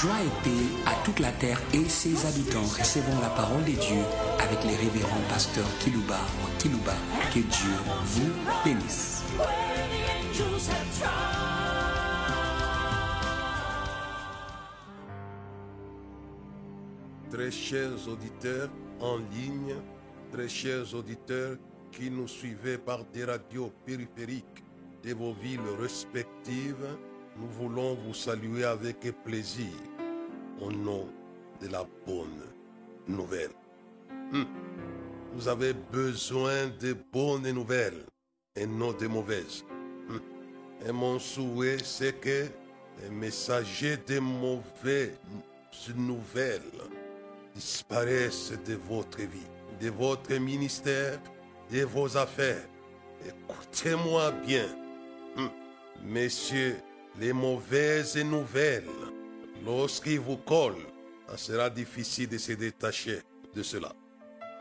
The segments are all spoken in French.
Joie et paix à toute la terre et ses habitants. Recevons la parole de Dieu avec les révérends pasteurs Kilouba ou Kilouba. Que Dieu vous bénisse. Très chers auditeurs en ligne, très chers auditeurs qui nous suivez par des radios périphériques de vos villes respectives, nous voulons vous saluer avec plaisir au nom de la bonne nouvelle. Hmm. Vous avez besoin de bonnes nouvelles et non de mauvaises. Hmm. Et mon souhait, c'est que les messagers de mauvaises nouvelles disparaissent de votre vie, de votre ministère, de vos affaires. Écoutez-moi bien. Hmm. Messieurs, les mauvaises nouvelles, lorsqu'ils vous collent, ça sera difficile de se détacher de cela.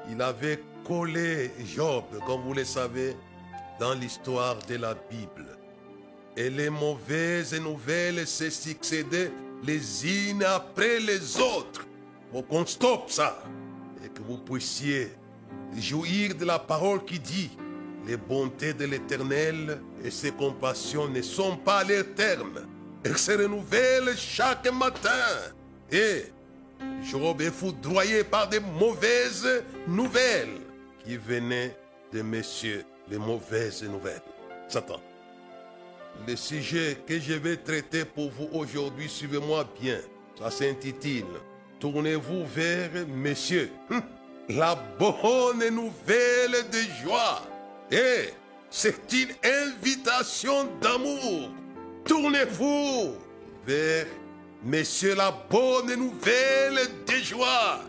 Il avait collé Job, comme vous le savez, dans l'histoire de la Bible. Et les mauvaises nouvelles se succédaient les unes après les autres. Pour qu'on stoppe ça. Et que vous puissiez jouir de la parole qui dit les bontés de l'Éternel et ses compassions ne sont pas à leur Elles se renouvellent chaque matin. Et Job est foudroyé par de mauvaises nouvelles qui venaient de messieurs les mauvaises nouvelles. Satan. Le sujet que je vais traiter pour vous aujourd'hui, suivez-moi bien. Ça s'intitule Tournez-vous vers messieurs. Hum. La bonne nouvelle de joie. Et c'est une invitation d'amour. Tournez-vous vers Monsieur la bonne nouvelle de joie.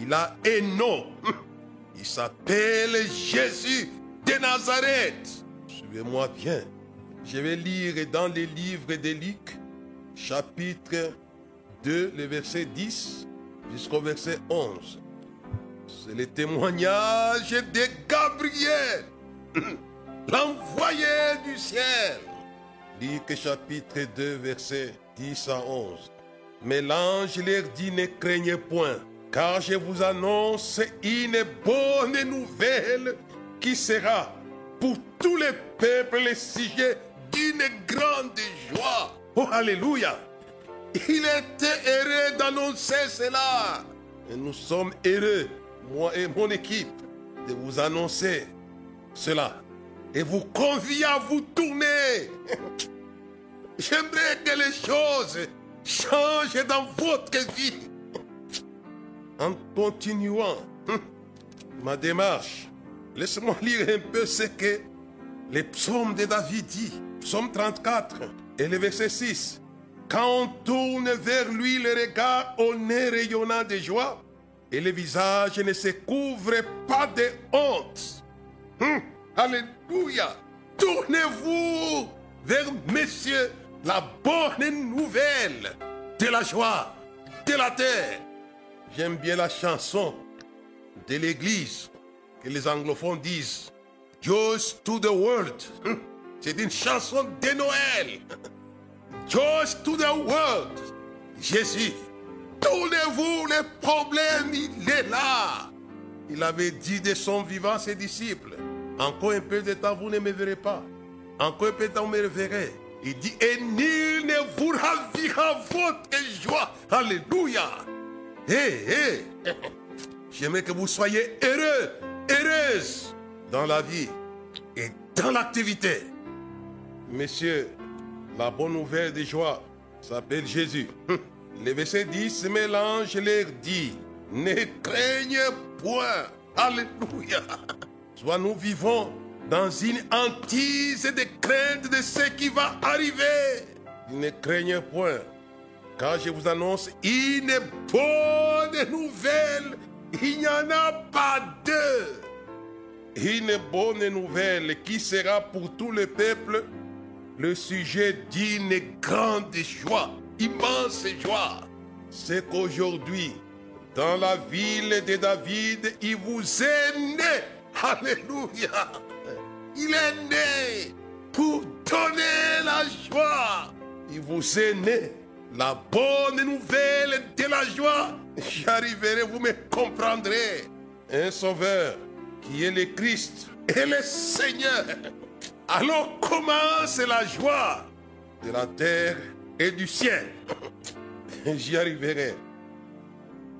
Il a un nom. Il s'appelle Jésus de Nazareth. Suivez-moi bien. Je vais lire dans les livres de Luc, chapitre 2, le verset 10 jusqu'au verset 11. C'est le témoignage de Gabriel, l'envoyé du ciel. Luc chapitre 2, verset 10 à 11. Mais l'ange leur dit, ne craignez point, car je vous annonce une bonne nouvelle qui sera pour tous les peuples le sujet d'une grande joie. Oh, Alléluia. Il était heureux d'annoncer cela. Et nous sommes heureux, moi et mon équipe, de vous annoncer cela. Et vous convie à vous tourner. J'aimerais que les choses changent dans votre vie. En continuant hum, ma démarche, laissez-moi lire un peu ce que les psaumes de David dit. Psaume 34 et le verset 6. Quand on tourne vers lui le regard au nez rayonnant de joie, et le visage ne se couvre pas de honte. Hum, alléluia. Tournez-vous vers Monsieur la bonne nouvelle de la joie de la terre. J'aime bien la chanson de l'église que les anglophones disent Joy to the world. C'est une chanson de Noël. Joy to the world. Jésus, tournez-vous les problèmes, il est là. Il avait dit de son vivant ses disciples Encore un peu de temps, vous ne me verrez pas? Encore un peu de temps, vous me verrez. Il dit Et nul ne vous ravira votre joie. Alléluia. Hé, hé. J'aimerais que vous soyez heureux, heureuses dans la vie et dans l'activité. Messieurs, la bonne nouvelle de joie s'appelle Jésus. Le verset 10, mélange leur dit, ne craignez point. Alléluia. Soit nous vivons dans une hantise de crainte de ce qui va arriver. Ne craignez point, car je vous annonce une bonne nouvelle. Il n'y en a pas deux. Une bonne nouvelle qui sera pour tout le peuple le sujet d'une grande joie, immense joie. C'est qu'aujourd'hui, dans la ville de David, il vous est né. Alléluia. Il est né pour donner la joie. Il vous est né la bonne nouvelle de la joie. J'arriverai, vous me comprendrez. Un sauveur qui est le Christ et le Seigneur. Alors commence la joie de la terre et du ciel. J'y arriverai.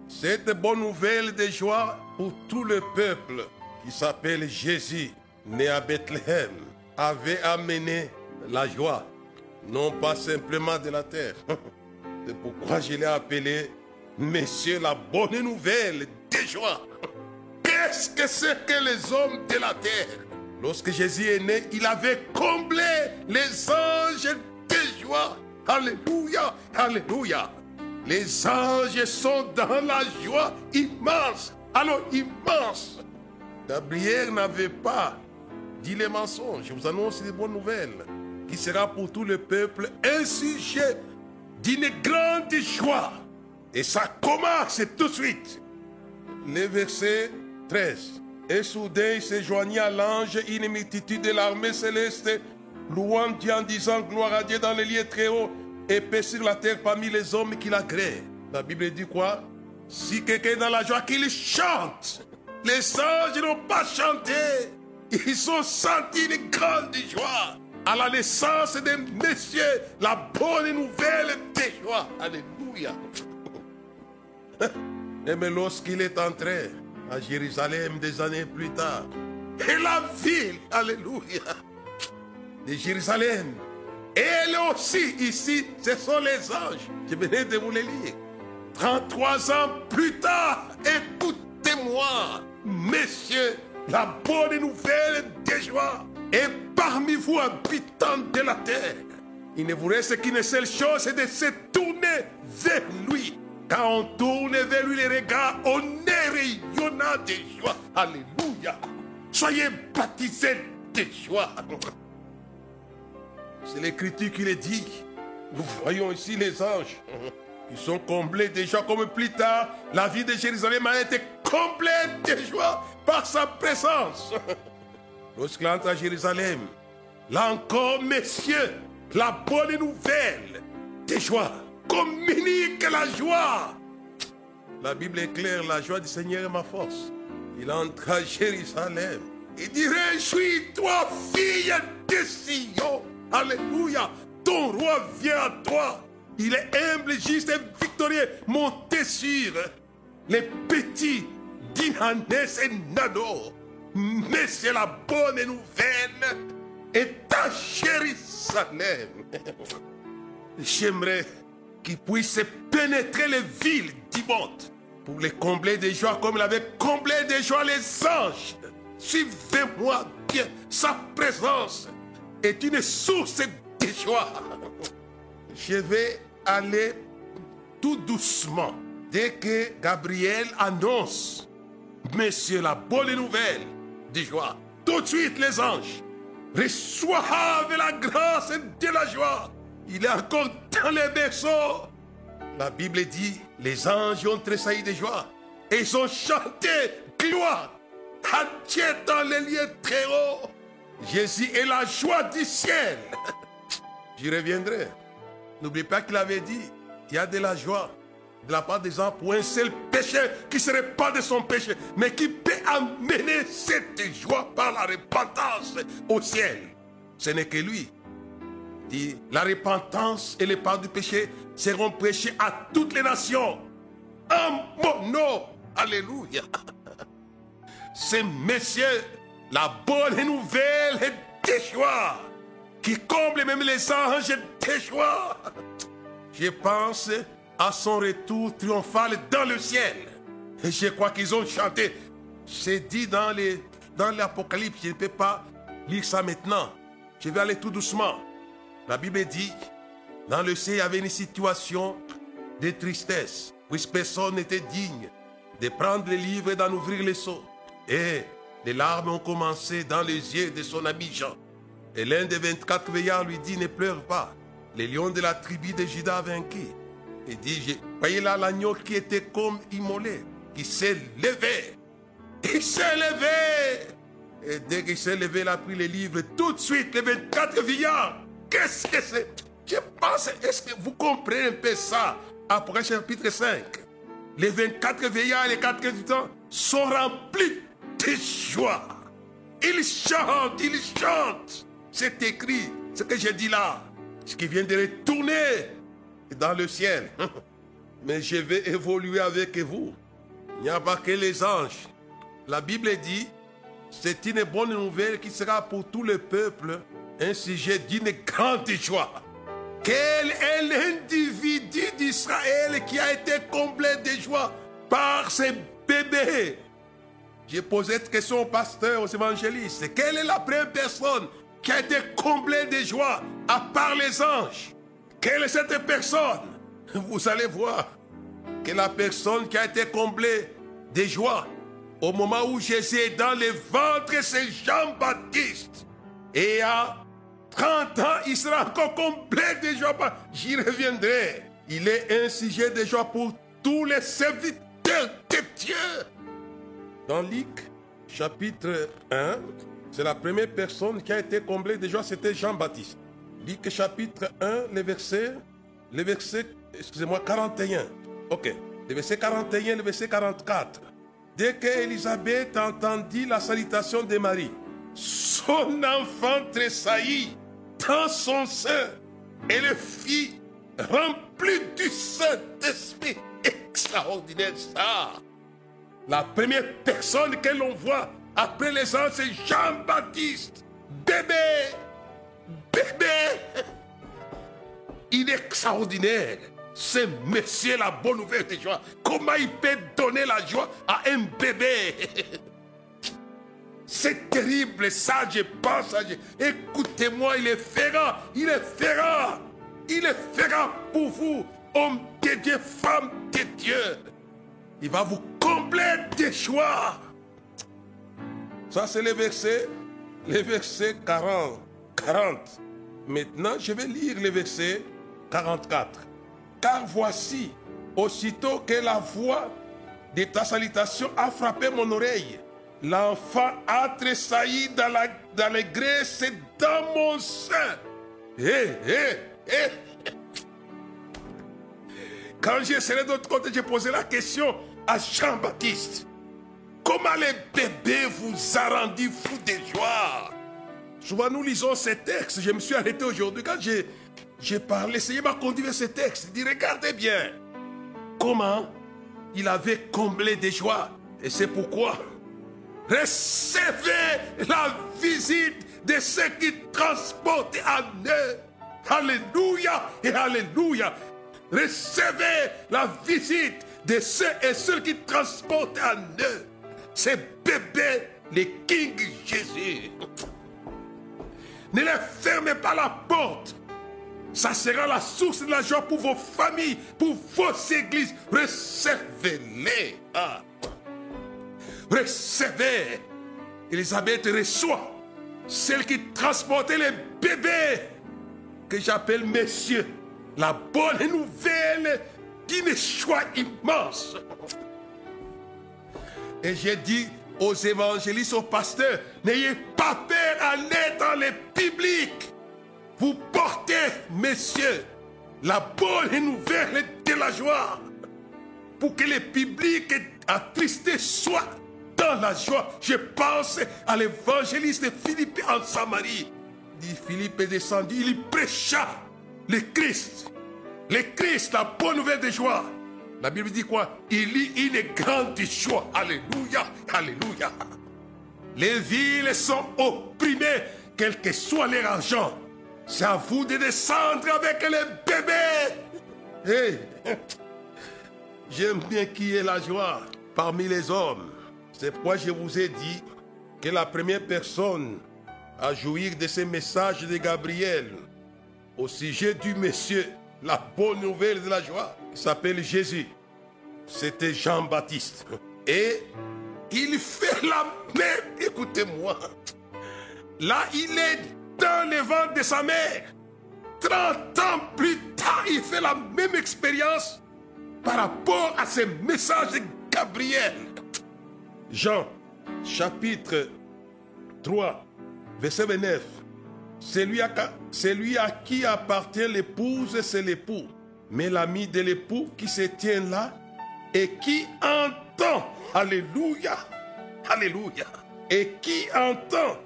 Cette bonne nouvelle de joie pour tout le peuple qui s'appelle Jésus, né à Bethléem, avait amené la joie, non pas simplement de la terre. C'est pourquoi je l'ai appelé Monsieur la bonne nouvelle de joie. Qu'est-ce que c'est que les hommes de la terre? Lorsque Jésus est né, il avait comblé les anges de joie. Alléluia, alléluia. Les anges sont dans la joie immense. Alors immense. Gabriel n'avait pas dit les mensonges. Je vous annonce des bonnes nouvelles qui sera pour tout le peuple un sujet d'une grande joie. Et ça commence tout de suite. Le verset 13. Et soudain il se joignit à l'ange une multitude de l'armée céleste, louant Dieu en disant gloire à Dieu dans les lieux très hauts et paix sur la terre parmi les hommes qui l'agréent. La Bible dit quoi? Si quelqu'un est dans la joie, qu'il chante. Les anges n'ont pas chanté. Ils ont senti une grande joie à la naissance de Monsieur, la bonne nouvelle de joie. Alléluia. Et mais lorsqu'il est entré à Jérusalem des années plus tard, et la ville, alléluia, de Jérusalem, elle aussi, ici, ce sont les anges. Je venais de vous les lire. 33 ans plus tard, écoutez-moi, messieurs, la bonne nouvelle de joie est parmi vous, habitants de la terre. Il ne vous reste qu'une seule chose, c'est de se tourner vers lui. Quand on tourne vers lui les regards, on est rayonnant de joie. Alléluia. Soyez baptisés de joie. C'est l'écriture qui le dit. Nous voyons ici les anges qui sont comblés de joie comme plus tard. La vie de Jérusalem a été complète de joie par sa présence. Lorsqu'il entre à Jérusalem, là encore, messieurs, la bonne nouvelle de joie communique la joie. La Bible est claire, la joie du Seigneur est ma force. Il entre à Jérusalem. Il dit, réjouis-toi, fille de Sion. Alléluia. Ton roi vient à toi. Il est humble, juste et victorieux. Montez sur les petits d'Inanès et Nano. Mais c'est la bonne nouvelle. Et à Jérusalem. J'aimerais qu'il puisse pénétrer les villes du monde pour les combler de joie comme il avait comblé de joie les anges. Suivez-moi bien. Sa présence est une source de joie. Je vais aller tout doucement dès que Gabriel annonce, Monsieur, la bonne nouvelle de joie. Tout de suite, les anges reçoivent la grâce de la joie. Il est encore dans les berceaux. La Bible dit, les anges ont tressailli de joie et ils ont chanté gloire à Dieu dans les lieux très hauts. Jésus est la joie du ciel. J'y reviendrai. N'oubliez pas qu'il avait dit, il y a de la joie de la part des gens pour un seul péché qui serait pas de son péché, mais qui peut amener cette joie par la repentance au ciel. Ce n'est que lui. Dit, la repentance et les parts du péché seront prêchés à toutes les nations. En mon nom. Alléluia. C'est messieurs la bonne nouvelle est joie qui comble même les anges de joie. Je pense à son retour triomphal dans le ciel. Et je crois qu'ils ont chanté. C'est dit dans les l'Apocalypse. Je ne peux pas lire ça maintenant. Je vais aller tout doucement. La Bible dit, dans le ciel, il y avait une situation de tristesse, puisque personne n'était digne de prendre le livre et d'en ouvrir les seaux. Et les larmes ont commencé dans les yeux de son ami Jean. Et l'un des 24 veillards lui dit, ne pleure pas. Les lions de la tribu de Judas a vaincu. Il dit, voyez là l'agneau qui était comme immolé, qui s'est levé. Il s'est levé. Et dès qu'il s'est levé, il a pris les livres. Tout de suite, les 24 veillards. Qu'est-ce que c'est? Je pense, est-ce que vous comprenez un peu ça? Après chapitre 5. Les 24 veillards et les 4 temps sont remplis de joie. Ils chantent, ils chantent. C'est écrit, ce que j'ai dit là. Ce qui vient de retourner dans le ciel. Mais je vais évoluer avec vous. Il n'y a pas que les anges. La Bible dit, c'est une bonne nouvelle qui sera pour tout le peuple un sujet d'une grande joie. Quel est l'individu d'Israël qui a été comblé de joie par ses bébés? J'ai posé cette question aux pasteurs, aux évangélistes. Quelle est la première personne qui a été comblée de joie à part les anges Quelle est cette personne? Vous allez voir que la personne qui a été comblée de joie au moment où Jésus est dans le ventre, c'est Jean-Baptiste. Et à 30 ans, il sera encore complet de joie. J'y reviendrai. Il est un sujet de joie pour tous les serviteurs de Dieu. Dans Luc, chapitre 1, c'est la première personne qui a été comblée de joie, c'était Jean-Baptiste. Luc, chapitre 1, le verset, excusez-moi, 41. Ok. Le verset 41, le verset 44. Dès qu'Élisabeth entendit la salutation de Marie, son enfant tressaillit dans son sein et le fit rempli du Saint-Esprit. Extraordinaire ça. La première personne que l'on voit après les ans, c'est Jean-Baptiste. Bébé, bébé. Il est extraordinaire. C'est monsieur la bonne nouvelle de joie. Comment il peut donner la joie à un bébé? C'est terrible, ça, je pense. Écoutez-moi, il est ferrant, il est ferrant, il est ferrant pour vous, homme de Dieu, femme de Dieu. Il va vous combler de joie. Ça, c'est le verset, le verset 40. 40. Maintenant, je vais lire le verset 44. Car voici, aussitôt que la voix de ta salutation a frappé mon oreille, l'enfant a tressailli dans, la, dans les graisses dans mon sein. Hé, hé, hé. Quand j'ai serré de l'autre côté, j'ai posé la question à Jean-Baptiste. Comment les bébés vous a rendu fou de joie? Souvent nous lisons ces textes. Je me suis arrêté aujourd'hui quand j'ai j'ai parlé, Seigneur m'a conduit vers ce texte. Il dit, regardez bien comment il avait comblé des joies. Et c'est pourquoi recevez la visite de ceux qui transportent en eux. Alléluia et Alléluia. Recevez la visite de ceux et ceux qui transportent en eux. Ces bébés, les King Jésus. Ne les fermez pas la porte. Ça sera la source de la joie pour vos familles, pour vos églises. Recevez-les. Ah. Recevez. Elisabeth reçoit celle qui transportait les bébés que j'appelle messieurs. La bonne nouvelle d'une joie immense. Et j'ai dit aux évangélistes, aux pasteurs, n'ayez pas peur à aller dans les publics. Vous portez, messieurs, la bonne nouvelle de la joie pour que le public attristé soit dans la joie. Je pense à l'évangéliste Philippe en Samarie. Dit Philippe est descendu, il prêcha le Christ. Le Christ, la bonne nouvelle de joie. La Bible dit quoi? Il y une grande joie. Alléluia, alléluia. Les villes sont opprimées, quel que soit leur argent. C'est à vous de descendre avec les bébés. J'aime bien qui est la joie parmi les hommes. C'est pourquoi je vous ai dit que la première personne à jouir de ce message de Gabriel au sujet du monsieur, la bonne nouvelle de la joie, s'appelle Jésus. C'était Jean-Baptiste. Et il fait la même, écoutez-moi. Là, il est dans le ventre de sa mère. 30 ans plus tard, il fait la même expérience par rapport à ce message de Gabriel. Jean, chapitre 3, verset 29. Celui à, celui à qui appartient l'épouse, c'est l'époux. Mais l'ami de l'époux qui se tient là et qui entend, Alléluia, Alléluia, et qui entend,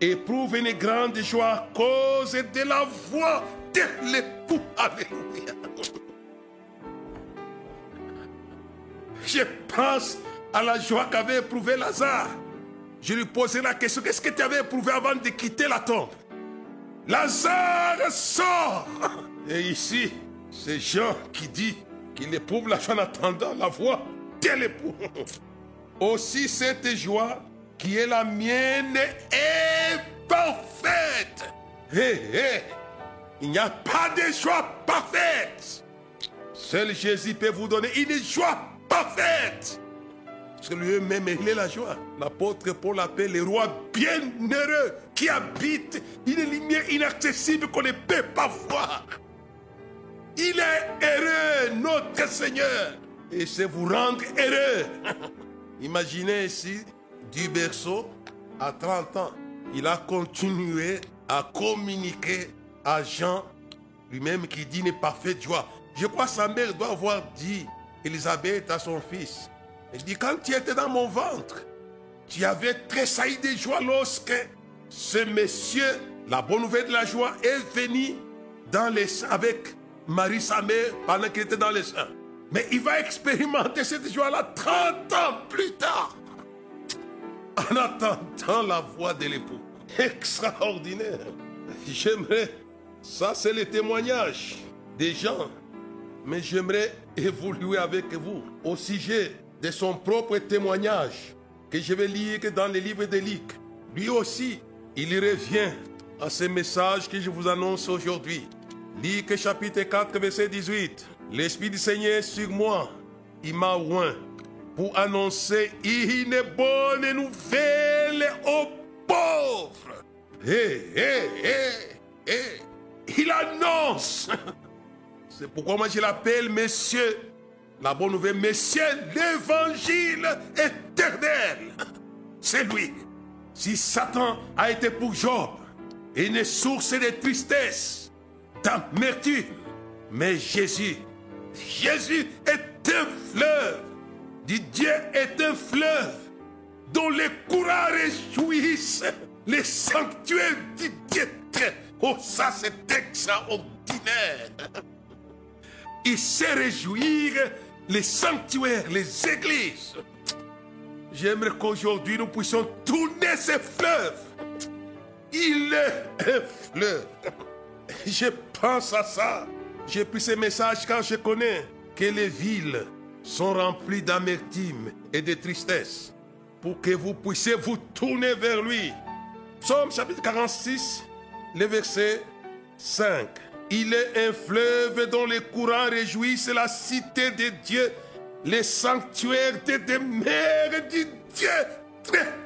éprouve une grande joie à cause de la voix de l'époux. Alléluia. Je pense à la joie qu'avait éprouvé Lazare. Je lui posais la question, qu'est-ce que tu avais éprouvé avant de quitter la tombe? Lazare sort Et ici, c'est Jean qui dit qu'il éprouve la joie en attendant la voix de l'époux. Aussi cette joie qui est la mienne est parfaite. Hé, hé, il n'y a pas de joie parfaite. Seul Jésus peut vous donner une joie parfaite. Parce lui-même, il est la joie. L'apôtre Paul appelle le roi bienheureux qui habite une lumière inaccessible qu'on ne peut pas voir. Il est heureux, notre Seigneur. Et c'est vous rendre heureux. Imaginez ici, du berceau à 30 ans, il a continué à communiquer à Jean, lui-même qui dit n'est pas fait de joie. Je crois que sa mère doit avoir dit, Elisabeth à son fils, il dit, quand tu étais dans mon ventre, tu avais tressailli de joie lorsque ce monsieur, la bonne nouvelle de la joie, est venu dans les, avec Marie, sa mère, pendant qu'il était dans les seins. Mais il va expérimenter cette joie-là 30 ans plus tard, en attendant la voix de l'époux. Extraordinaire. J'aimerais, ça c'est le témoignage des gens, mais j'aimerais évoluer avec vous au sujet de son propre témoignage que je vais lire dans les livres Luc. Lui aussi, il revient à ce message que je vous annonce aujourd'hui. Luc chapitre 4, verset 18. L'Esprit du Seigneur est sur moi. Il m'a oint pour annoncer une bonne nouvelle aux pauvres. Hé, hé, hé. Il annonce. C'est pourquoi moi je l'appelle Monsieur la bonne nouvelle, c'est l'évangile éternel. C'est lui. Si Satan a été pour Job une source de tristesse, d'amertume, mais Jésus, Jésus est un fleuve. Dieu est un fleuve dont les courants réjouissent les sanctuaires du Dieu. Oh, ça c'est extraordinaire. Il sait réjouir les sanctuaires, les églises. J'aimerais qu'aujourd'hui nous puissions tourner ces fleuves. Il est un fleuve. Je à ça. J'ai pris ce message quand je connais que les villes sont remplies d'amertume et de tristesse pour que vous puissiez vous tourner vers lui. Psaume chapitre 46, le verset 5. Il est un fleuve dont les courants réjouissent la cité de Dieu, les sanctuaires des demeures du Dieu.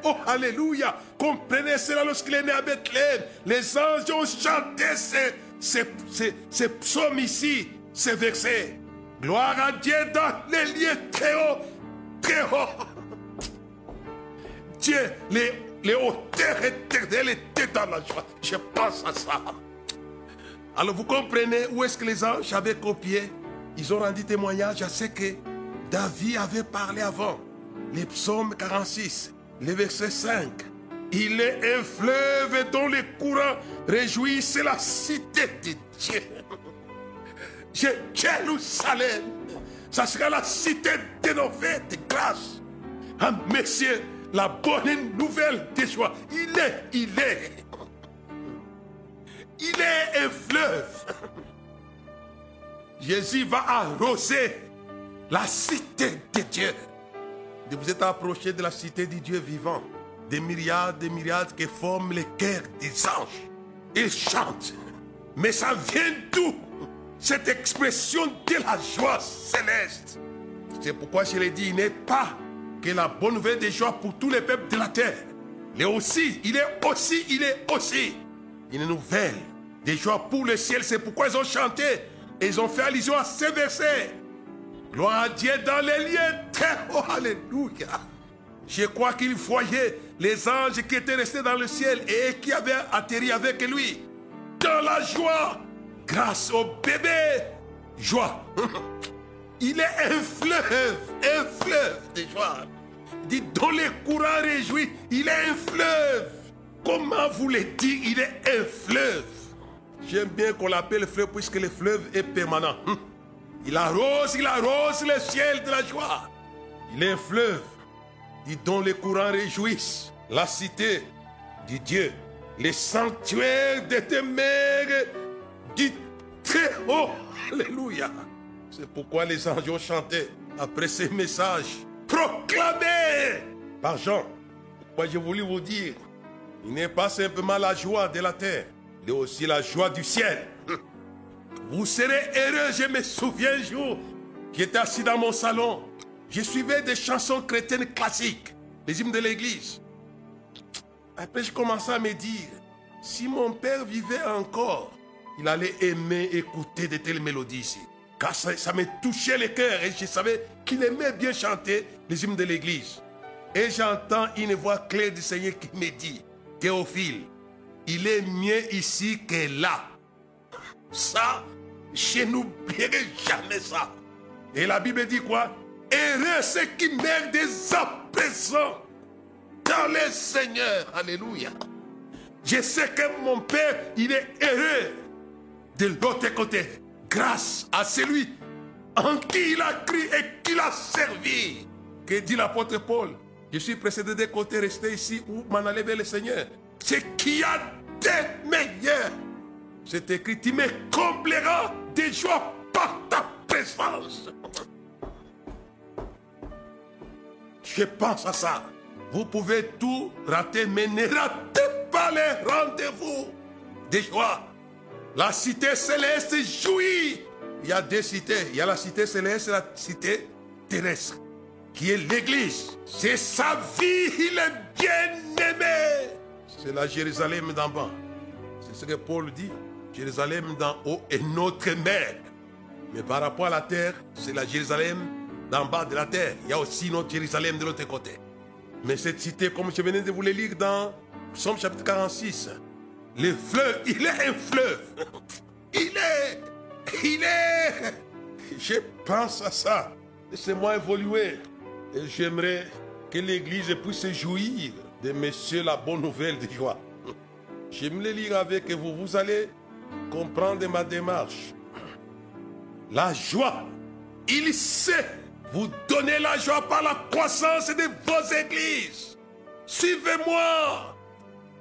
Oh, Alléluia. Comprenez cela lorsqu'il est né à Bethléem. Les anges ont chanté ces, ces, psaumes ici, ces versets. Gloire à Dieu dans les lieux très hauts, très hauts. Dieu, les, les hauteurs éternelles étaient dans la joie. Je pense à ça. Alors vous comprenez où est-ce que les anges avaient copié? Ils ont rendu témoignage à ce que David avait parlé avant. Les psaumes 46, le verset 5. Il est un fleuve dont les courants réjouissent la cité de Dieu. Jérusalem, ça sera la cité de nos fêtes de grâce. Ah, messieurs, la bonne nouvelle de joie, il est, il est. Il est un fleuve. Jésus va arroser la cité de Dieu. Vous êtes approché de la cité du Dieu vivant. Des myriades, des myriades qui forment les cœurs des anges. Ils chantent. Mais ça vient d'où? Cette expression de la joie céleste. C'est pourquoi je l'ai dit, il n'est pas que la bonne nouvelle des joie pour tous les peuples de la terre. Il est aussi, il est aussi, il est aussi une nouvelle des joies pour le ciel. C'est pourquoi ils ont chanté. Et ils ont fait allusion à ces versets. Gloire à Dieu dans les lieux très Alléluia. Je crois qu'il voyait les anges qui étaient restés dans le ciel et qui avaient atterri avec lui. Dans la joie, grâce au bébé, joie. Il est un fleuve, un fleuve de joie. Dit dans les courants réjouis, il est un fleuve. Comment vous le dites, il est un fleuve? J'aime bien qu'on l'appelle fleuve puisque le fleuve est permanent. Il arrose, il arrose le ciel de la joie. Il est un fleuve, dont les courants réjouissent. La cité du Dieu, les sanctuaires de tes mères, du très haut. Alléluia. C'est pourquoi les anges ont chanté après ces messages proclamés par Jean. Pourquoi j'ai voulu vous dire, il n'est pas simplement la joie de la terre, est aussi la joie du ciel. Vous serez heureux, je me souviens un jour, j'étais assis dans mon salon, je suivais des chansons chrétiennes classiques, les hymnes de l'église. Après, je commençais à me dire, si mon père vivait encore, il allait aimer écouter de telles mélodies ici. Car ça, ça me touchait le cœur et je savais qu'il aimait bien chanter les hymnes de l'église. Et j'entends une voix claire du Seigneur qui me dit, Théophile, il est mieux ici que là. Ça, je n'oublierai jamais ça. Et la Bible dit quoi? Heureux ceux qui meurent des présent dans le Seigneur. Alléluia. Je sais que mon Père, il est heureux de l'autre côté. Grâce à celui en qui il a cru et qui l'a servi. Que dit l'apôtre Paul? Je suis précédé des côtés, rester ici ou m'en aller vers le Seigneur. Ce qui a des meilleurs. C'est écrit, tu me combleras de joie par ta présence. Je pense à ça. Vous pouvez tout rater, mais ne ratez pas les rendez-vous des joie. La cité céleste jouit. Il y a deux cités. Il y a la cité céleste et la cité terrestre, qui est l'Église. C'est sa vie, il est bien aimé. C'est la Jérusalem d'en bas. C'est ce que Paul dit. Jérusalem d'en haut est notre mère. Mais par rapport à la terre, c'est la Jérusalem d'en bas de la terre. Il y a aussi notre Jérusalem de l'autre côté. Mais cette cité, comme je venais de vous le lire dans Psaume chapitre 46, le fleuve, il est un fleuve. Il est, il est. Je pense à ça. Laissez-moi évoluer. Et j'aimerais que l'Église puisse jouir de Monsieur la bonne nouvelle de joie. J'aimerais lire avec vous. Vous allez comprendre ma démarche. La joie, il sait vous donner la joie par la croissance de vos églises. Suivez-moi.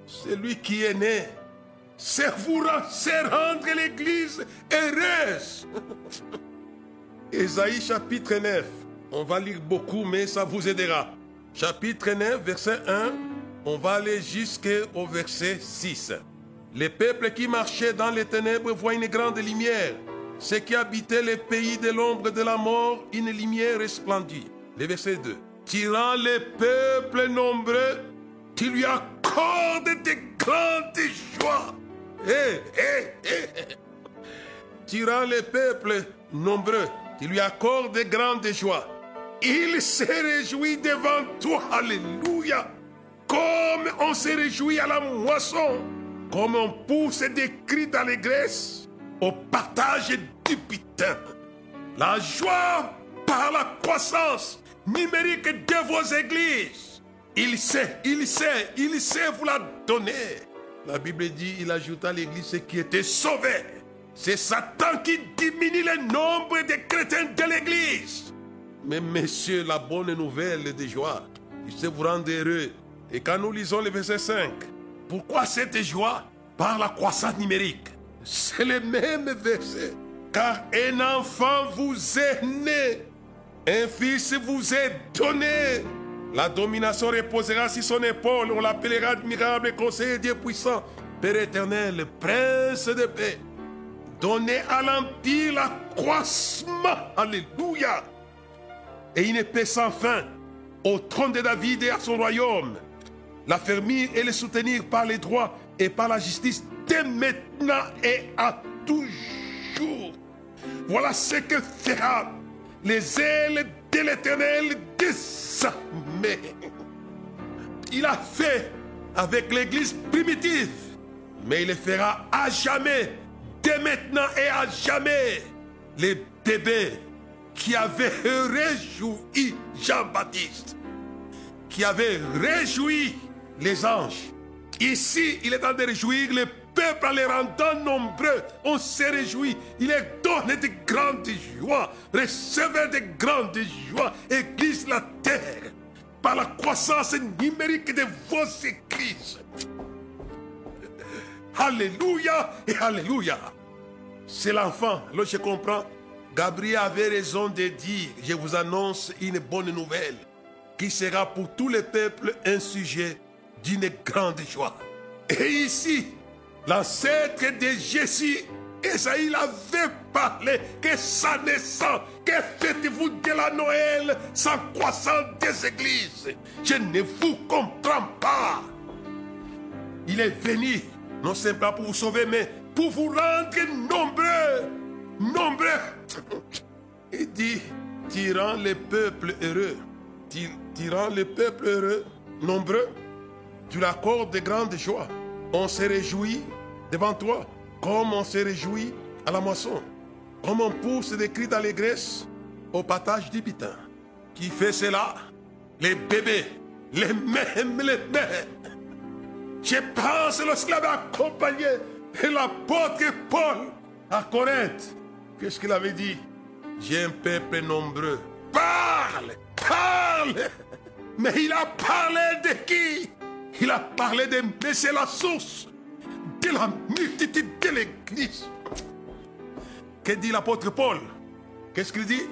C'est lui qui est né. C'est vous rendre l'église heureuse. Ésaïe chapitre 9. On va lire beaucoup, mais ça vous aidera. Chapitre 9, verset 1. On va aller jusqu'au verset 6. Les peuples qui marchaient dans les ténèbres voient une grande lumière. Ceux qui habitaient les pays de l'ombre de la mort, une lumière resplendit. Le verset 2. Tirant les peuples nombreux, tu lui accordes de grandes joies. Hé, hé, hé. Tirant les peuples nombreux, tu lui accordes de grandes joies. Il se réjouit devant toi. Alléluia. Comme on se réjouit à la moisson, comme on pousse des cris d'allégresse au partage du butin. La joie par la croissance numérique de vos églises. Il sait, il sait, il sait vous la donner. La Bible dit, il ajouta à l'église qui était sauvé. C'est Satan qui diminue le nombre de chrétiens de l'église. Mais messieurs, la bonne nouvelle de joie, il sait vous rendre heureux. Et quand nous lisons le verset 5, pourquoi cette joie Par la croissance numérique? C'est le même verset. Car un enfant vous est né, un fils vous est donné. La domination reposera sur son épaule. On l'appellera admirable conseiller Dieu puissant, Père éternel, prince de paix. Donner à l'empire l'accroissement. Alléluia. Et une paix sans fin au trône de David et à son royaume. L'affermir et le soutenir par les droits et par la justice dès maintenant et à toujours. Voilà ce que fera les ailes de l'éternel désormais. il a fait avec l'église primitive, mais il le fera à jamais, dès maintenant et à jamais. Les bébés qui avaient réjoui Jean-Baptiste, qui avaient réjoui les anges. Ici, il est en train de réjouir le peuple en les rendant nombreux. On s'est réjoui. Il est donné de grandes joies. Recevez de grandes joies. Église la terre. Par la croissance numérique de vos églises. Alléluia et Alléluia. C'est l'enfant. Là, je comprends. Gabriel avait raison de dire, je vous annonce une bonne nouvelle, qui sera pour tous les peuples un sujet d'une grande joie. Et ici, l'ancêtre de Jésus, Esaïe avait parlé que sa naissance, que faites-vous de la Noël sans croissance des églises? Je ne vous comprends pas. Il est venu, non seulement pour vous sauver, mais pour vous rendre nombreux. Nombreux. Il dit, tirant les peuples heureux, tirant les peuples heureux, nombreux, tu l'accordes de grandes joies. On se réjouit devant toi, comme on se réjouit à la moisson, comme on pousse des cris d'allégresse au partage du butin. Qui fait cela? Les bébés, les mêmes, les mêmes. Je pense lorsqu'il avait accompagné l'apôtre Paul à Corinthe. Qu'est-ce qu'il avait dit? J'ai un peuple nombreux. Parle, parle. Mais il a parlé de qui? Il a parlé de c'est la source de la multitude de l'Église. Que dit l'apôtre Paul? Qu'est-ce qu'il dit?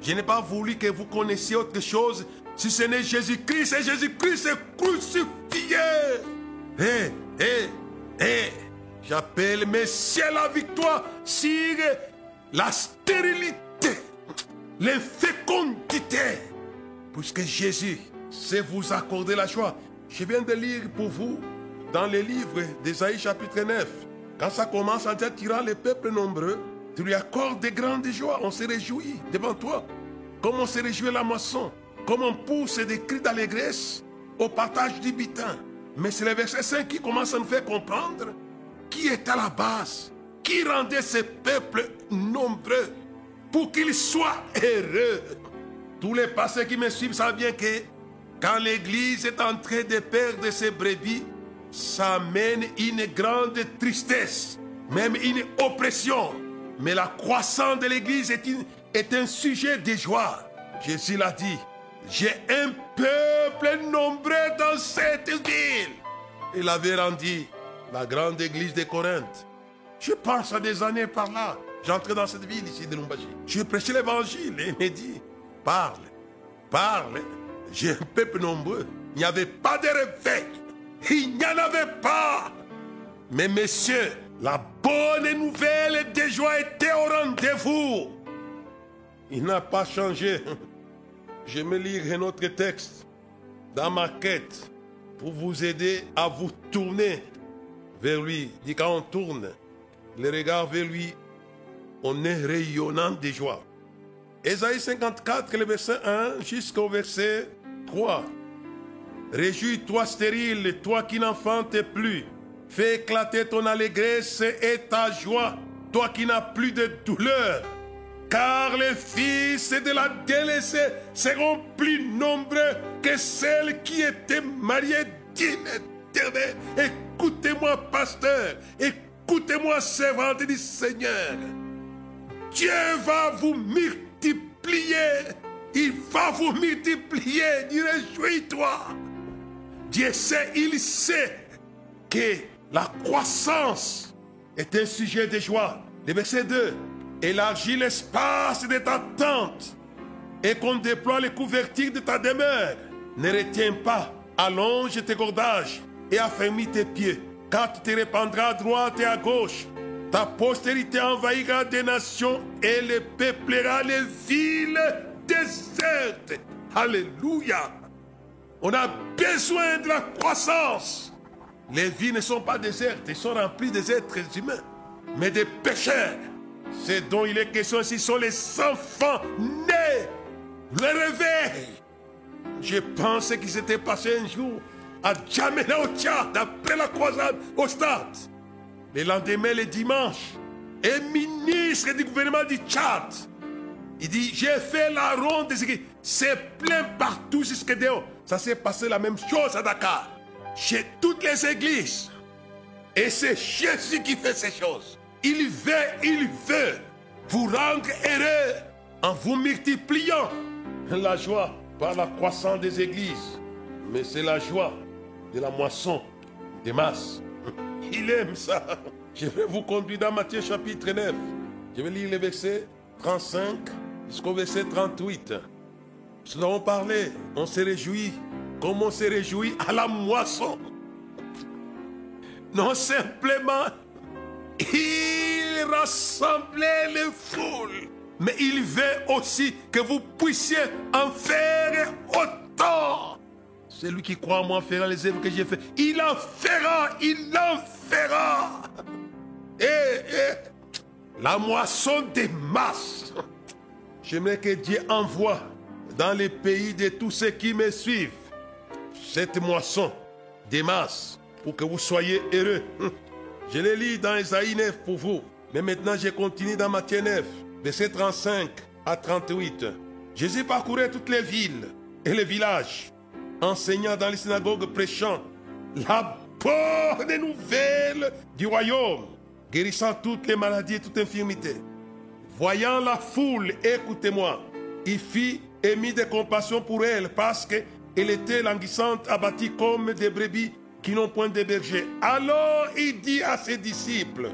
Je n'ai pas voulu que vous connaissiez autre chose si ce n'est Jésus-Christ et Jésus-Christ est crucifié. Hé, hé, hé. J'appelle Messie la victoire sur la stérilité, l'infécondité. Puisque Jésus sait vous accorder la joie. Je viens de lire pour vous dans les livres d'Ésaïe chapitre 9. Quand ça commence à dire tirant les peuples nombreux, tu lui accordes des grandes joies. On se réjouit devant toi. Comme on se réjouit la moisson. Comme on pousse des cris d'allégresse au partage du butin. Mais c'est le verset 5 qui commence à nous faire comprendre qui est à la base, qui rendait ces peuples nombreux pour qu'ils soient heureux. Tous les passés qui me suivent savent bien que quand l'Église est en train de perdre ses brebis, ça amène une grande tristesse, même une oppression. Mais la croissance de l'Église est, est un sujet de joie. Jésus l'a dit, j'ai un peuple nombreux dans cette ville. Il avait rendu la grande église de Corinthe. Je pense à des années par là. J'entrais dans cette ville ici de Lumbashi. Je prêchais l'évangile et il me dit, parle, parle. J'ai un peuple nombreux. Il n'y avait pas de réveil. Il n'y en avait pas. Mais messieurs, la bonne nouvelle de joie était au rendez-vous. Il n'a pas changé. Je me lire un autre texte dans ma quête pour vous aider à vous tourner vers lui. Dit quand on tourne le regard vers lui, on est rayonnant de joie. Ésaïe 54, le verset 1 jusqu'au verset 3. Réjouis-toi stérile, toi qui n'enfantes plus. Fais éclater ton allégresse et ta joie, toi qui n'as plus de douleur. Car les fils de la délaissée seront plus nombreux que celles qui étaient mariées. Écoutez-moi, pasteur. Écoutez-moi, servante du Seigneur. Dieu va vous multiplier. Il va vous multiplier. Dis réjouis-toi. Dieu sait, il sait que la croissance est un sujet de joie. Le verset 2. Élargis l'espace de ta tente et qu'on déploie les couvertures de ta demeure. Ne retiens pas, allonge tes cordages et affermis tes pieds, car tu te répandras à droite et à gauche. Ta postérité envahira des nations et les peuplera les villes désertes. Alléluia. On a besoin de la croissance. Les vies ne sont pas désertes, elles sont remplies des êtres humains, mais des pécheurs. Ce dont il est question ici sont les enfants nés. Le réveil. Je pensais qu'il s'était passé un jour à Djamena au Tchad, après la croisade au stade. Le lendemain, le dimanche, un ministre du gouvernement du Tchad, il dit, j'ai fait la ronde des églises. C'est plein partout jusqu'à dehors. Ça s'est passé la même chose à Dakar. Chez toutes les églises. Et c'est Jésus qui fait ces choses. Il veut, il veut vous rendre heureux en vous multipliant la joie par la croissance des églises. Mais c'est la joie de la moisson des masses. Il aime ça. Je vais vous conduire dans Matthieu chapitre 9. Je vais lire les versets 35 jusqu'au verset 38. Nous avons parlé, on s'est réjoui comme on s'est réjoui à la moisson. Non simplement, il rassemblait les foules, mais il veut aussi que vous puissiez en faire autant. Celui qui croit en moi fera les œuvres que j'ai fait. Il en fera, il en fera. Et, et la moisson des masses. J'aimerais que Dieu envoie dans les pays de tous ceux qui me suivent cette moisson des masses pour que vous soyez heureux. Je les lis dans Isaïe 9 pour vous. Mais maintenant, je continue dans Matthieu 9, verset 35 à 38. Jésus parcourait toutes les villes et les villages, enseignant dans les synagogues, prêchant la bonne nouvelle du royaume, guérissant toutes les maladies et toute infirmité. Voyant la foule, écoutez-moi, il fit émis de compassion pour elle parce qu'elle était languissante, abattue comme des brebis qui n'ont point de berger. Alors il dit à ses disciples,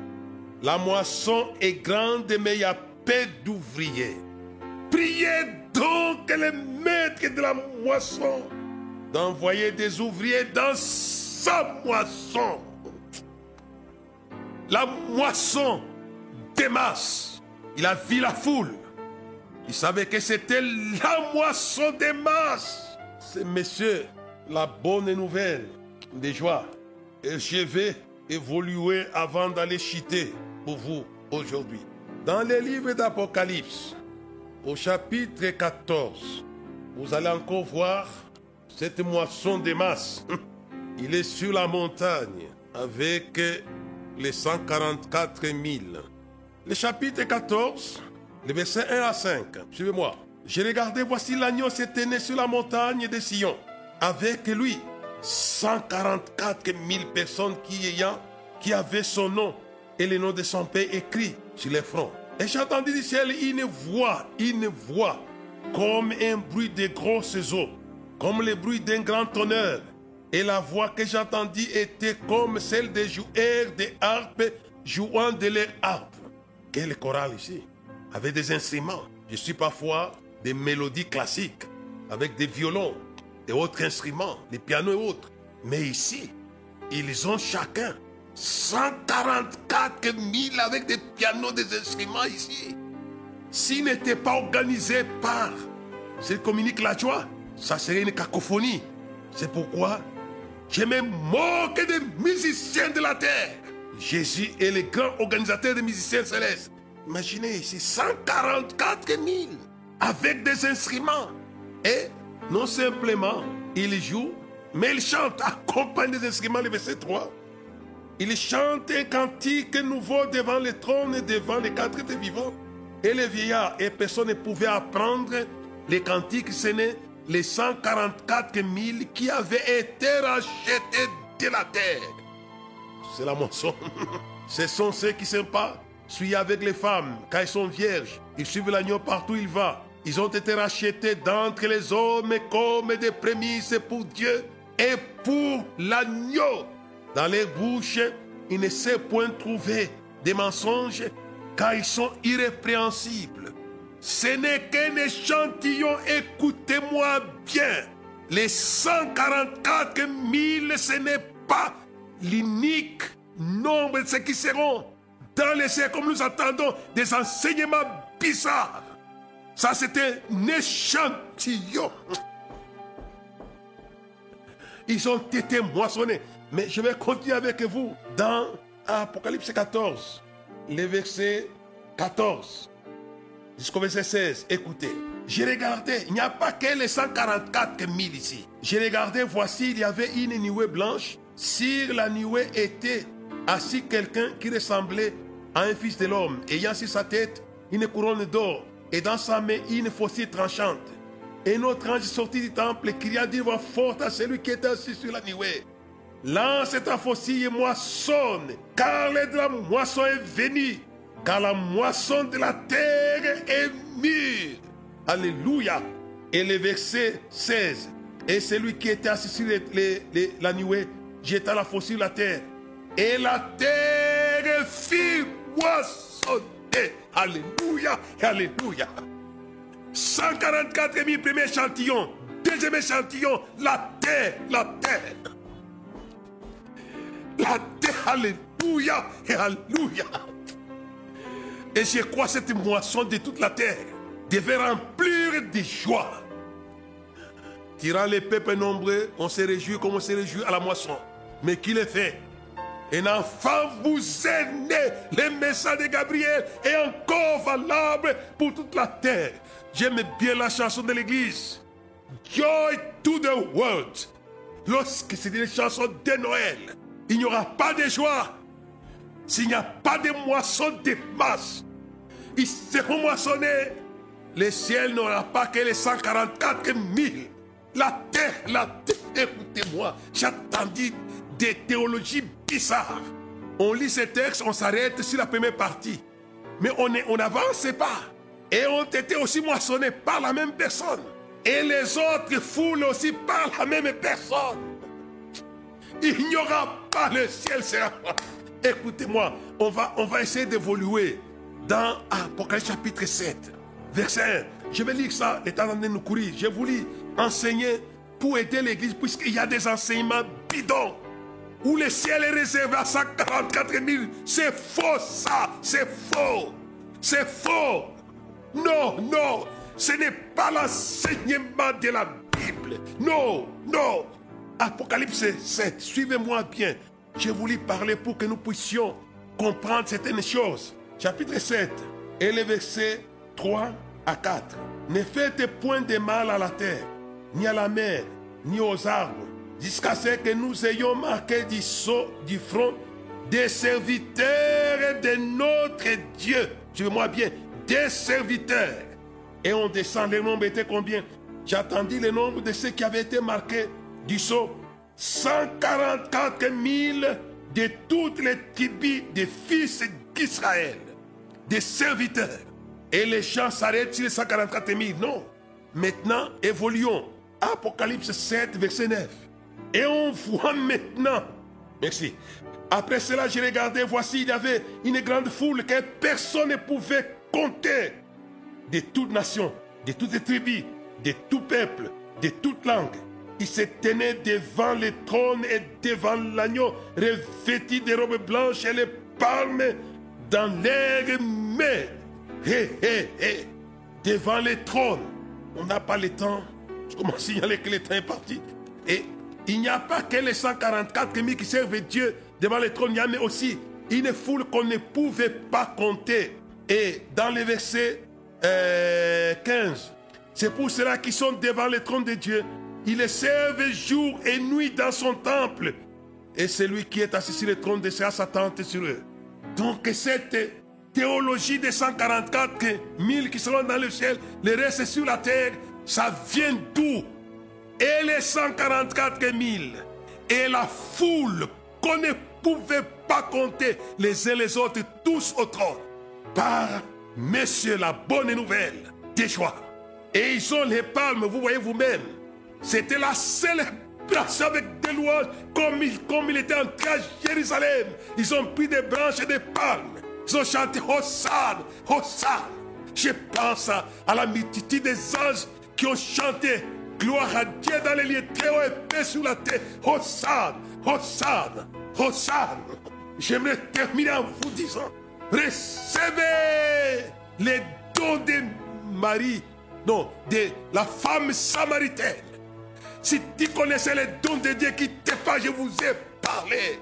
la moisson est grande, mais il y a peu d'ouvriers. Priez donc le maître de la moisson d'envoyer des ouvriers dans sa moisson. La moisson des masses. Il a vu la foule. Il savait que c'était la moisson des masses. C'est monsieur, la bonne nouvelle des joies. Et je vais évoluer avant d'aller chiter pour vous aujourd'hui. Dans les livres d'Apocalypse, au chapitre 14, vous allez encore voir cette moisson des masses. Il est sur la montagne avec les 144 000. Le chapitre 14, les versets 1 à 5. Suivez-moi. J'ai regardé, voici l'agneau s'était né sur la montagne de Sion. Avec lui, 144 000 personnes qui, ayant, qui avaient son nom et le nom de son père écrit sur les fronts. Et j'ai entendu du ciel une voix, une voix, comme un bruit de grosses eaux, comme le bruit d'un grand honneur. Et la voix que j'entendis était comme celle des joueurs de harpe jouant de leur harpe. Quel choral ici, avec des instruments. Je suis parfois des mélodies classiques, avec des violons, et autres instruments, les pianos et autres. Mais ici, ils ont chacun 144 000 avec des pianos, des instruments ici. S'ils n'étaient pas organisés par cette communique la joie, ça serait une cacophonie. C'est pourquoi je me moque des musiciens de la terre. Jésus est le grand organisateur des musiciens célestes. Imaginez ici 144 000 avec des instruments. Et non simplement il joue, mais il chante accompagné des instruments, le verset 3. Il chante un cantique nouveau devant le trône et devant les quatre êtres vivants. Et les vieillards, et personne ne pouvait apprendre les cantiques, ce n'est les 144 000 qui avaient été rachetés de la terre. C'est la moisson. Ce sont ceux qui sont pas suivis avec les femmes, quand ils sont vierges. Ils suivent l'agneau partout où il va. Ils ont été rachetés d'entre les hommes comme des prémices pour Dieu et pour l'agneau. Dans les bouches, il ne s'est point trouvé des mensonges car ils sont irrépréhensibles. Ce n'est qu'un échantillon, écoutez-moi bien. Les 144 000, ce n'est pas l'unique nombre de ceux qui seront dans les cieux comme nous attendons des enseignements bizarres. Ça, c'était un échantillon. Ils ont été moissonnés. Mais je vais continuer avec vous dans Apocalypse 14, le verset 14 jusqu'au verset 16. Écoutez, J'ai regardé, il n'y a pas que les 144 000 ici. J'ai regardé, voici, il y avait une nuée blanche. Sur la nuée était assis quelqu'un qui ressemblait à un fils de l'homme, ayant sur sa tête une couronne d'or et dans sa main une faucille tranchante. Et notre ange sortit du temple et cria d'une voix forte à celui qui était assis sur la nuée. Lance ta faucille et moissonne, car l'heure de la moisson est venue, car la moisson de la terre est mûre. Alléluia. Et le verset 16. Et celui qui était assis sur la nuée jeta la faucille la terre. Et la terre fit moissonner. Alléluia. Alléluia. 144 000 premier échantillon. Deuxième échantillon, la terre, la terre. La terre, alléluia, alléluia. Et je crois cette moisson de toute la terre devait remplir de joie. Tirant les peuples nombreux, on se réjouit comme on se réjouit à la moisson. Mais qui le fait Un enfant vous est né, le message de Gabriel est encore valable pour toute la terre. J'aime bien la chanson de l'église. Joy to the world. Lorsque c'est une chanson de Noël, il n'y aura pas de joie. S'il n'y a pas de moisson de masse, ils seront moissonnés. Le ciel n'aura pas que les 144 000. La terre, la terre, écoutez-moi, j'attendis des théologies bizarres. On lit ces textes, on s'arrête sur la première partie. Mais on n'avance pas et ont été aussi moissonnés par la même personne. Et les autres foules aussi par la même personne. Il n'y aura pas le ciel sera. Écoutez-moi, on va, on va essayer d'évoluer dans Apocalypse chapitre 7, verset 1. Je vais lire ça, l'état de nous courir. J'ai voulu enseigner pour aider l'église, puisqu'il y a des enseignements bidons où le ciel est réservé à 144 000. C'est faux, ça, c'est faux. C'est faux. Non, non, ce n'est pas l'enseignement de la Bible. Non, non. Apocalypse 7, suivez-moi bien. Je voulu parler pour que nous puissions comprendre certaines choses. Chapitre 7 et les versets 3 à 4. Ne faites point de mal à la terre, ni à la mer, ni aux arbres, jusqu'à ce que nous ayons marqué du, saut, du front des serviteurs de notre Dieu. Suivez-moi bien, des serviteurs. Et on descend, le nombre était combien? J'attendis le nombre de ceux qui avaient été marqués du sceau. 144 000 de toutes les tribus des fils d'Israël, des serviteurs. Et les gens s'arrêtent sur les 144 000. Non. Maintenant, évoluons. Apocalypse 7, verset 9. Et on voit maintenant. Merci. Après cela, j'ai regardé, voici, il y avait une grande foule que personne ne pouvait compter de toute nation, de toutes les tribus, de tout peuple, de toute langue. qui se tenaient devant le trône et devant l'agneau, revêtis de robes blanches et les palmes dans l'air mais Hé, hé, hé, devant le trône. On n'a pas le temps. Je commence à signaler que le temps est parti. Et il n'y a pas que les 144 000 qui servent Dieu devant le trône. Il y a aussi une foule qu'on ne pouvait pas compter. Et dans le verset 15, euh, c'est pour cela qu'ils sont devant le trône de Dieu. Ils le servent jour et nuit dans son temple. Et celui qui est assis sur le trône de sa tente sur eux. Donc cette théologie des 144 000 qui seront dans le ciel, le reste est sur la terre, ça vient d'où? Et les 144 000 et la foule qu'on ne pouvait pas compter les uns les autres, tous au trône par Monsieur la bonne nouvelle des joies. Et ils ont les palmes, vous voyez vous-même. C'était la célébration avec des louanges comme il, comme il était entré à Jérusalem. Ils ont pris des branches et des palmes. Ils ont chanté Hosanna, Hosanna. Je pense à, la multitude des anges qui ont chanté Gloire à Dieu dans les lieux très et paix sur la terre. Hosanna, Hosanna, Hosanna. J'aimerais terminer en vous disant recevez les dons de Marie, non, de la femme samaritaine. Si tu connaissais les dons de Dieu qui t'est je vous ai parlé,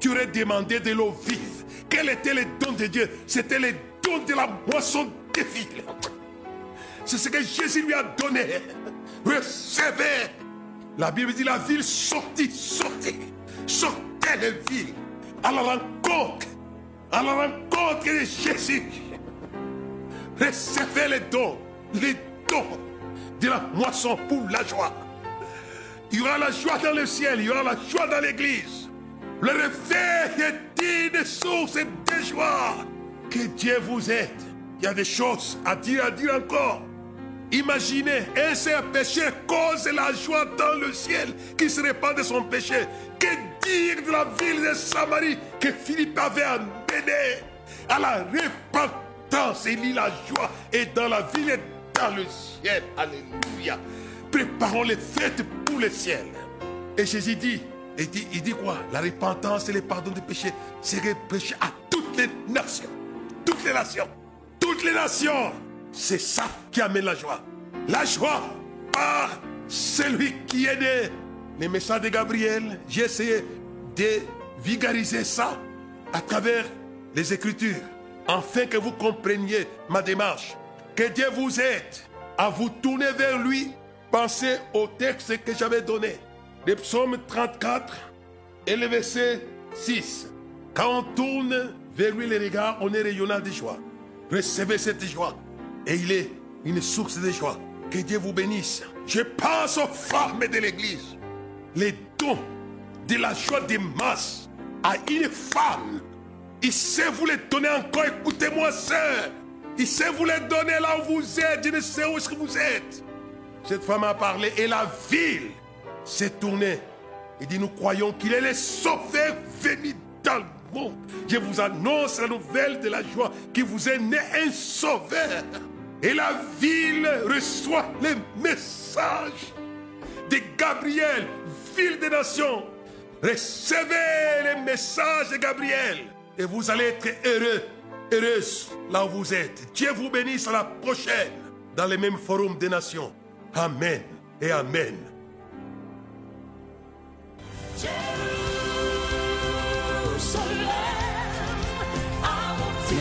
tu aurais demandé de l'eau vive. Quel était le don de Dieu? C'était le don de la boisson des villes. C'est ce que Jésus lui a donné. Recevez. La Bible dit la ville sortit, sortit, sortez les villes à la rencontre, à la rencontre de Jésus. Recevez les dons, les dons de la moisson pour la joie. Il y aura la joie dans le ciel, il y aura la joie dans l'église. Le réveil est digne de source de joie. Que Dieu vous aide. Il y a des choses à dire, à dire encore. Imaginez, un seul péché cause la joie dans le ciel qui se répand de son péché. Que dire de la ville de Samarie que Philippe avait amené à la repentance Il lit la joie et dans la ville et dans le ciel. Alléluia. Préparons les fêtes pour le ciel. Et Jésus dit, il dit, quoi? La repentance et le pardon des péchés seraient prêchés à toutes les nations. Toutes les nations. Toutes les nations. C'est ça qui amène la joie. La joie par celui qui est né. Les messages de Gabriel, j'ai essayé de vulgariser ça à travers les Écritures, afin que vous compreniez ma démarche. Que Dieu vous aide à vous tourner vers lui. Pensez au texte que j'avais donné. Le psaume 34 et le verset 6. Quand on tourne vers lui les regards, on est rayonnant de joie. Recevez cette joie et il est une source de joie. Que Dieu vous bénisse. Je pense aux femmes de l'église. Les dons de la joie des masses à une femme. Il sait vous les donner encore. Écoutez-moi, sœur. Il sait vous les donner là où vous êtes. Je ne sais où est-ce que vous êtes. Cette femme a parlé et la ville s'est tournée. Il dit, nous croyons qu'il est le sauveur venu dans le monde. Je vous annonce la nouvelle de la joie qui vous est né un sauveur. Et la ville reçoit les messages de Gabriel, ville des nations. Recevez les messages de Gabriel et vous allez être heureux, heureuse là où vous êtes. Dieu vous bénisse à la prochaine dans le même forum des nations. Amen et Amen.